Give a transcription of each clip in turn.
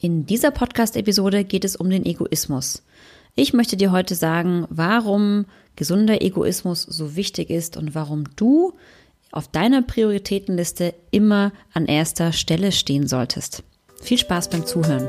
In dieser Podcast-Episode geht es um den Egoismus. Ich möchte dir heute sagen, warum gesunder Egoismus so wichtig ist und warum du auf deiner Prioritätenliste immer an erster Stelle stehen solltest. Viel Spaß beim Zuhören.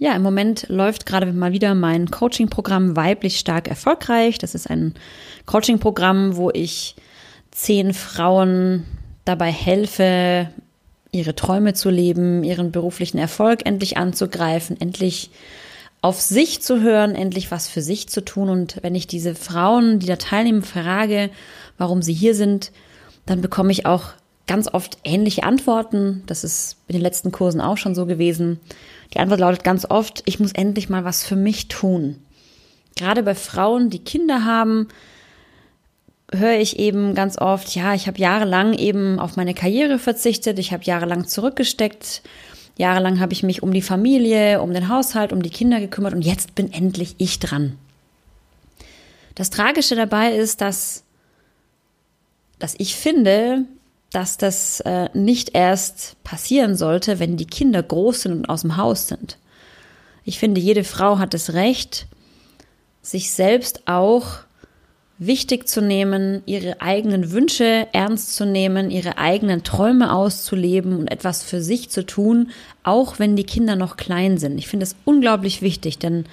Ja, im Moment läuft gerade mal wieder mein Coaching-Programm Weiblich Stark Erfolgreich. Das ist ein Coaching-Programm, wo ich zehn Frauen dabei helfe, ihre Träume zu leben, ihren beruflichen Erfolg endlich anzugreifen, endlich auf sich zu hören, endlich was für sich zu tun. Und wenn ich diese Frauen, die da teilnehmen, frage, warum sie hier sind, dann bekomme ich auch ganz oft ähnliche Antworten. Das ist in den letzten Kursen auch schon so gewesen. Die Antwort lautet ganz oft, ich muss endlich mal was für mich tun. Gerade bei Frauen, die Kinder haben, höre ich eben ganz oft, ja, ich habe jahrelang eben auf meine Karriere verzichtet, ich habe jahrelang zurückgesteckt, jahrelang habe ich mich um die Familie, um den Haushalt, um die Kinder gekümmert und jetzt bin endlich ich dran. Das Tragische dabei ist, dass, dass ich finde, dass das äh, nicht erst passieren sollte, wenn die Kinder groß sind und aus dem Haus sind. Ich finde, jede Frau hat das Recht, sich selbst auch wichtig zu nehmen, ihre eigenen Wünsche ernst zu nehmen, ihre eigenen Träume auszuleben und etwas für sich zu tun, auch wenn die Kinder noch klein sind. Ich finde es unglaublich wichtig, denn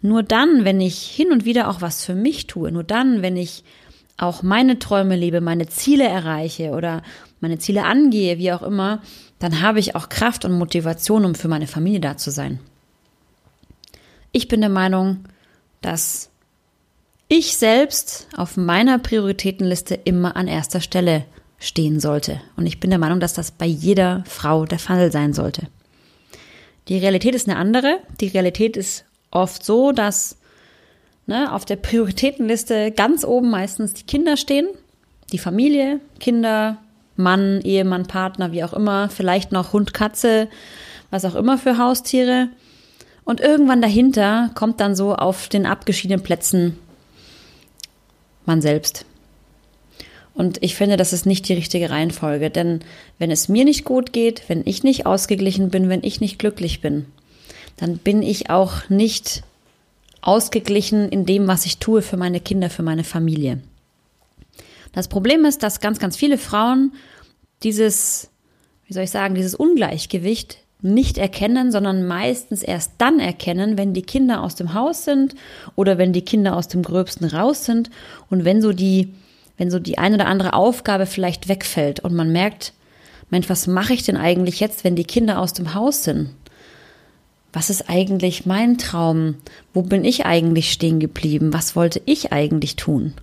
nur dann, wenn ich hin und wieder auch was für mich tue, nur dann, wenn ich auch meine Träume lebe, meine Ziele erreiche oder meine Ziele angehe, wie auch immer, dann habe ich auch Kraft und Motivation, um für meine Familie da zu sein. Ich bin der Meinung, dass ich selbst auf meiner Prioritätenliste immer an erster Stelle stehen sollte. Und ich bin der Meinung, dass das bei jeder Frau der Fall sein sollte. Die Realität ist eine andere. Die Realität ist oft so, dass ne, auf der Prioritätenliste ganz oben meistens die Kinder stehen, die Familie, Kinder, Mann, Ehemann, Partner, wie auch immer, vielleicht noch Hund, Katze, was auch immer für Haustiere. Und irgendwann dahinter kommt dann so auf den abgeschiedenen Plätzen man selbst. Und ich finde, das ist nicht die richtige Reihenfolge, denn wenn es mir nicht gut geht, wenn ich nicht ausgeglichen bin, wenn ich nicht glücklich bin, dann bin ich auch nicht ausgeglichen in dem, was ich tue für meine Kinder, für meine Familie. Das Problem ist, dass ganz, ganz viele Frauen dieses, wie soll ich sagen, dieses Ungleichgewicht nicht erkennen, sondern meistens erst dann erkennen, wenn die Kinder aus dem Haus sind oder wenn die Kinder aus dem Gröbsten raus sind und wenn so die, wenn so die eine oder andere Aufgabe vielleicht wegfällt und man merkt, Mensch, was mache ich denn eigentlich jetzt, wenn die Kinder aus dem Haus sind? Was ist eigentlich mein Traum? Wo bin ich eigentlich stehen geblieben? Was wollte ich eigentlich tun?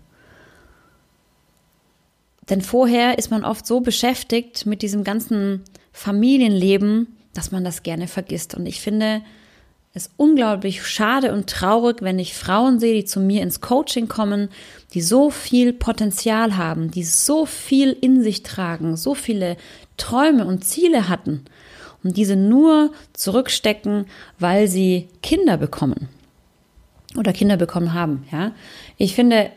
Denn vorher ist man oft so beschäftigt mit diesem ganzen Familienleben, dass man das gerne vergisst. Und ich finde es unglaublich schade und traurig, wenn ich Frauen sehe, die zu mir ins Coaching kommen, die so viel Potenzial haben, die so viel in sich tragen, so viele Träume und Ziele hatten und diese nur zurückstecken, weil sie Kinder bekommen oder Kinder bekommen haben. Ja, ich finde,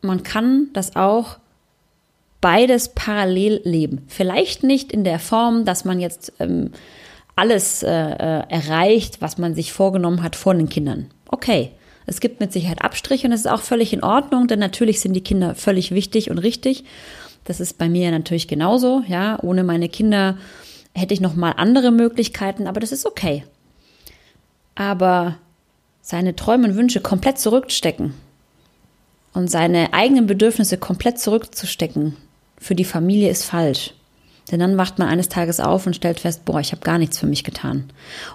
man kann das auch beides parallel leben. Vielleicht nicht in der Form, dass man jetzt ähm, alles äh, äh, erreicht, was man sich vorgenommen hat vor den Kindern. Okay, es gibt mit Sicherheit Abstriche und es ist auch völlig in Ordnung, denn natürlich sind die Kinder völlig wichtig und richtig. Das ist bei mir natürlich genauso. Ja, ohne meine Kinder hätte ich noch mal andere Möglichkeiten, aber das ist okay. Aber seine Träume und Wünsche komplett zurückstecken und seine eigenen Bedürfnisse komplett zurückzustecken für die Familie ist falsch. Denn dann wacht man eines Tages auf und stellt fest, boah, ich habe gar nichts für mich getan.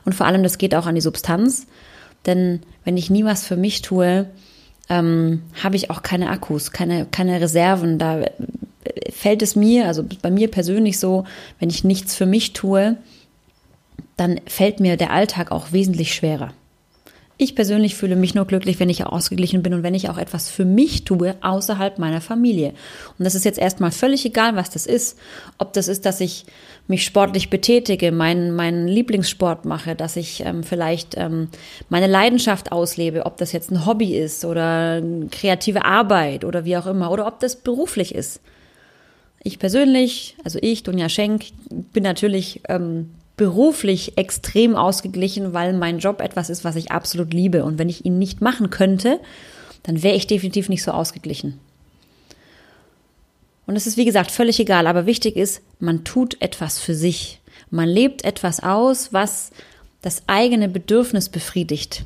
Und vor allem, das geht auch an die Substanz. Denn wenn ich nie was für mich tue, ähm, habe ich auch keine Akkus, keine, keine Reserven. Da fällt es mir, also bei mir persönlich so, wenn ich nichts für mich tue, dann fällt mir der Alltag auch wesentlich schwerer. Ich persönlich fühle mich nur glücklich, wenn ich ausgeglichen bin und wenn ich auch etwas für mich tue außerhalb meiner Familie. Und das ist jetzt erstmal völlig egal, was das ist. Ob das ist, dass ich mich sportlich betätige, meinen, meinen Lieblingssport mache, dass ich ähm, vielleicht ähm, meine Leidenschaft auslebe, ob das jetzt ein Hobby ist oder kreative Arbeit oder wie auch immer, oder ob das beruflich ist. Ich persönlich, also ich, Dunja Schenk, bin natürlich ähm, beruflich extrem ausgeglichen, weil mein Job etwas ist, was ich absolut liebe. Und wenn ich ihn nicht machen könnte, dann wäre ich definitiv nicht so ausgeglichen. Und es ist, wie gesagt, völlig egal, aber wichtig ist, man tut etwas für sich. Man lebt etwas aus, was das eigene Bedürfnis befriedigt.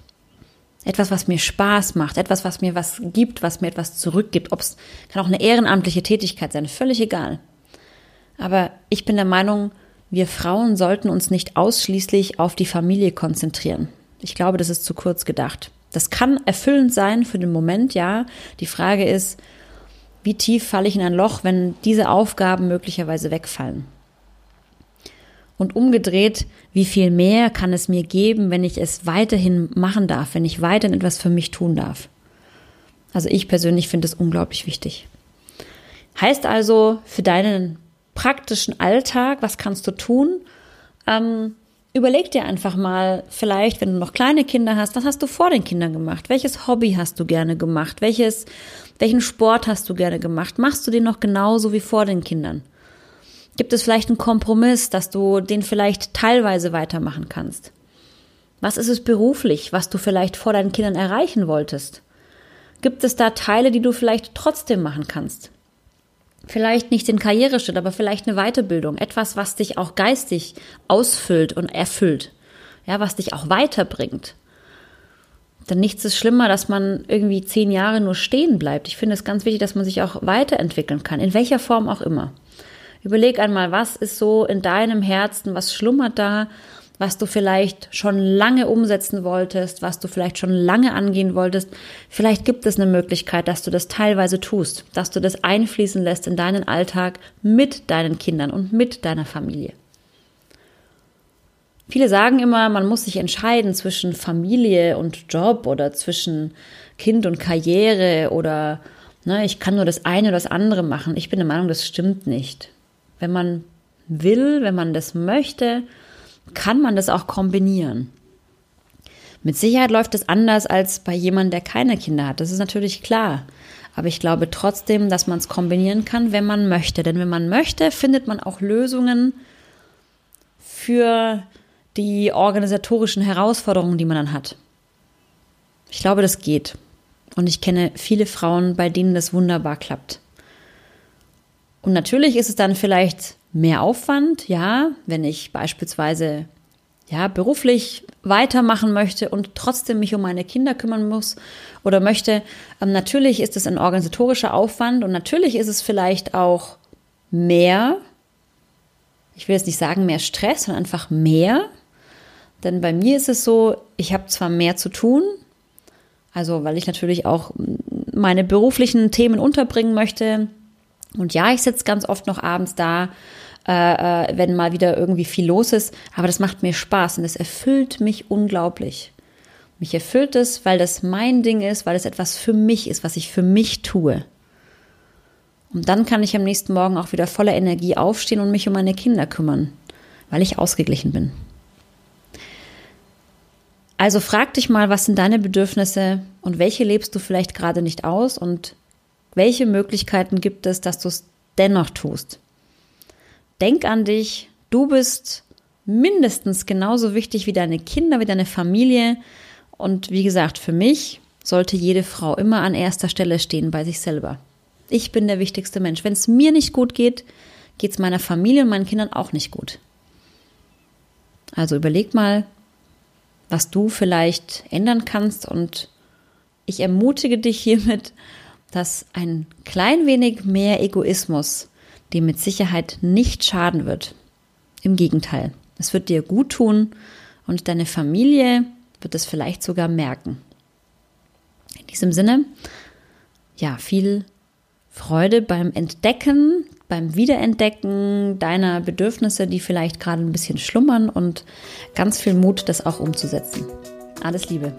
Etwas, was mir Spaß macht, etwas, was mir was gibt, was mir etwas zurückgibt. Ob es kann auch eine ehrenamtliche Tätigkeit sein, völlig egal. Aber ich bin der Meinung, wir Frauen sollten uns nicht ausschließlich auf die Familie konzentrieren. Ich glaube, das ist zu kurz gedacht. Das kann erfüllend sein für den Moment, ja. Die Frage ist, wie tief falle ich in ein Loch, wenn diese Aufgaben möglicherweise wegfallen? Und umgedreht, wie viel mehr kann es mir geben, wenn ich es weiterhin machen darf, wenn ich weiterhin etwas für mich tun darf? Also ich persönlich finde es unglaublich wichtig. Heißt also, für deinen praktischen Alltag, was kannst du tun? Ähm, überleg dir einfach mal, vielleicht, wenn du noch kleine Kinder hast, was hast du vor den Kindern gemacht? Welches Hobby hast du gerne gemacht? Welches, welchen Sport hast du gerne gemacht? Machst du den noch genauso wie vor den Kindern? Gibt es vielleicht einen Kompromiss, dass du den vielleicht teilweise weitermachen kannst? Was ist es beruflich, was du vielleicht vor deinen Kindern erreichen wolltest? Gibt es da Teile, die du vielleicht trotzdem machen kannst? vielleicht nicht den Karriereschritt, aber vielleicht eine Weiterbildung, etwas, was dich auch geistig ausfüllt und erfüllt, ja, was dich auch weiterbringt. Denn nichts ist schlimmer, dass man irgendwie zehn Jahre nur stehen bleibt. Ich finde es ganz wichtig, dass man sich auch weiterentwickeln kann, in welcher Form auch immer. Überleg einmal, was ist so in deinem Herzen, was schlummert da was du vielleicht schon lange umsetzen wolltest, was du vielleicht schon lange angehen wolltest. Vielleicht gibt es eine Möglichkeit, dass du das teilweise tust, dass du das einfließen lässt in deinen Alltag mit deinen Kindern und mit deiner Familie. Viele sagen immer, man muss sich entscheiden zwischen Familie und Job oder zwischen Kind und Karriere oder ne, ich kann nur das eine oder das andere machen. Ich bin der Meinung, das stimmt nicht. Wenn man will, wenn man das möchte, kann man das auch kombinieren. Mit Sicherheit läuft es anders als bei jemandem, der keine Kinder hat. Das ist natürlich klar. Aber ich glaube trotzdem, dass man es kombinieren kann, wenn man möchte. Denn wenn man möchte, findet man auch Lösungen für die organisatorischen Herausforderungen, die man dann hat. Ich glaube, das geht. Und ich kenne viele Frauen, bei denen das wunderbar klappt. Und natürlich ist es dann vielleicht mehr Aufwand, ja, wenn ich beispielsweise ja, beruflich weitermachen möchte und trotzdem mich um meine Kinder kümmern muss oder möchte. Ähm, natürlich ist es ein organisatorischer Aufwand und natürlich ist es vielleicht auch mehr, ich will jetzt nicht sagen mehr Stress, sondern einfach mehr. Denn bei mir ist es so, ich habe zwar mehr zu tun, also weil ich natürlich auch meine beruflichen Themen unterbringen möchte, und ja, ich sitze ganz oft noch abends da, äh, äh, wenn mal wieder irgendwie viel los ist, aber das macht mir Spaß und es erfüllt mich unglaublich. Mich erfüllt es, weil das mein Ding ist, weil es etwas für mich ist, was ich für mich tue. Und dann kann ich am nächsten Morgen auch wieder voller Energie aufstehen und mich um meine Kinder kümmern, weil ich ausgeglichen bin. Also frag dich mal, was sind deine Bedürfnisse und welche lebst du vielleicht gerade nicht aus und welche Möglichkeiten gibt es, dass du es dennoch tust? Denk an dich, du bist mindestens genauso wichtig wie deine Kinder, wie deine Familie. Und wie gesagt, für mich sollte jede Frau immer an erster Stelle stehen bei sich selber. Ich bin der wichtigste Mensch. Wenn es mir nicht gut geht, geht es meiner Familie und meinen Kindern auch nicht gut. Also überleg mal, was du vielleicht ändern kannst und ich ermutige dich hiermit, dass ein klein wenig mehr Egoismus dir mit Sicherheit nicht schaden wird. Im Gegenteil, es wird dir gut tun und deine Familie wird es vielleicht sogar merken. In diesem Sinne, ja, viel Freude beim Entdecken beim Wiederentdecken deiner Bedürfnisse, die vielleicht gerade ein bisschen schlummern und ganz viel Mut, das auch umzusetzen. Alles Liebe.